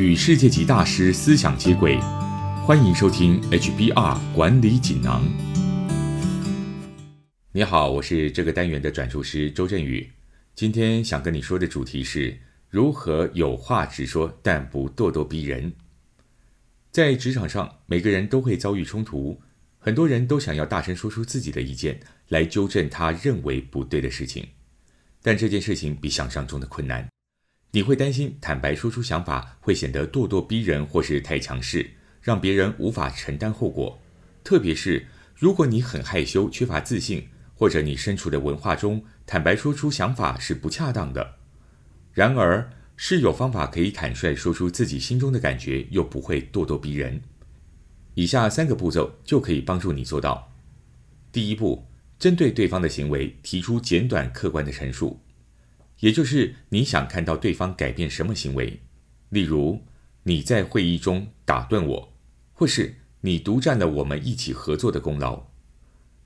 与世界级大师思想接轨，欢迎收听 HBR 管理锦囊。你好，我是这个单元的转述师周振宇。今天想跟你说的主题是如何有话直说，但不咄咄逼人。在职场上，每个人都会遭遇冲突，很多人都想要大声说出自己的意见，来纠正他认为不对的事情。但这件事情比想象中的困难。你会担心坦白说出想法会显得咄咄逼人，或是太强势，让别人无法承担后果。特别是如果你很害羞、缺乏自信，或者你身处的文化中坦白说出想法是不恰当的。然而，是有方法可以坦率说出自己心中的感觉，又不会咄咄逼人。以下三个步骤就可以帮助你做到。第一步，针对对方的行为提出简短客观的陈述。也就是你想看到对方改变什么行为，例如你在会议中打断我，或是你独占了我们一起合作的功劳。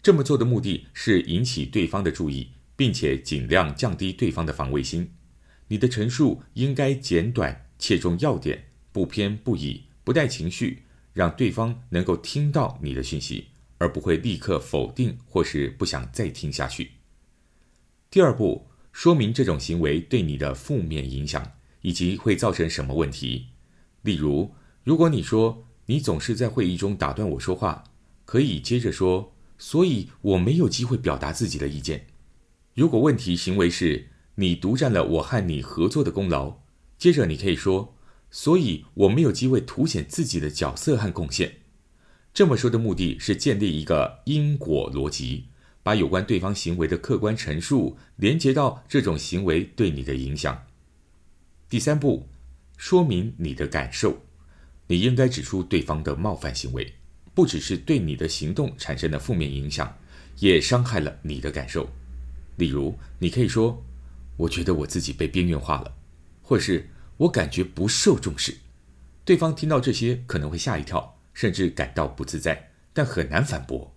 这么做的目的是引起对方的注意，并且尽量降低对方的防卫心。你的陈述应该简短、切中要点，不偏不倚，不带情绪，让对方能够听到你的讯息，而不会立刻否定或是不想再听下去。第二步。说明这种行为对你的负面影响，以及会造成什么问题。例如，如果你说你总是在会议中打断我说话，可以接着说，所以我没有机会表达自己的意见。如果问题行为是你独占了我和你合作的功劳，接着你可以说，所以我没有机会凸显自己的角色和贡献。这么说的目的是建立一个因果逻辑。把有关对方行为的客观陈述连接到这种行为对你的影响。第三步，说明你的感受。你应该指出对方的冒犯行为，不只是对你的行动产生的负面影响，也伤害了你的感受。例如，你可以说：“我觉得我自己被边缘化了，或是我感觉不受重视。”对方听到这些可能会吓一跳，甚至感到不自在，但很难反驳。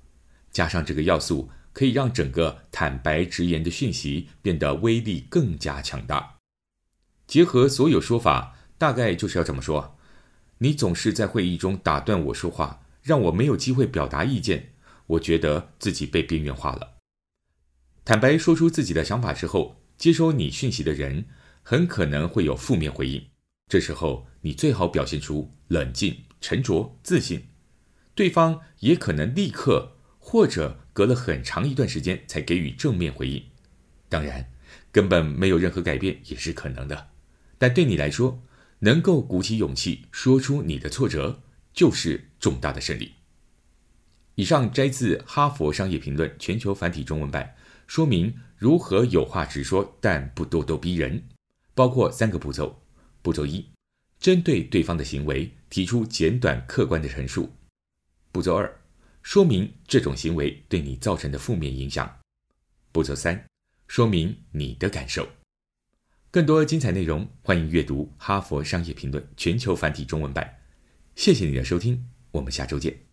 加上这个要素。可以让整个坦白直言的讯息变得威力更加强大。结合所有说法，大概就是要这么说：你总是在会议中打断我说话，让我没有机会表达意见。我觉得自己被边缘化了。坦白说出自己的想法之后，接收你讯息的人很可能会有负面回应。这时候，你最好表现出冷静、沉着、自信。对方也可能立刻。或者隔了很长一段时间才给予正面回应，当然，根本没有任何改变也是可能的。但对你来说，能够鼓起勇气说出你的挫折，就是重大的胜利。以上摘自《哈佛商业评论》全球繁体中文版，说明如何有话直说，但不咄咄逼人，包括三个步骤：步骤一，针对对方的行为提出简短客观的陈述；步骤二。说明这种行为对你造成的负面影响。步骤三，说明你的感受。更多精彩内容，欢迎阅读《哈佛商业评论》全球繁体中文版。谢谢你的收听，我们下周见。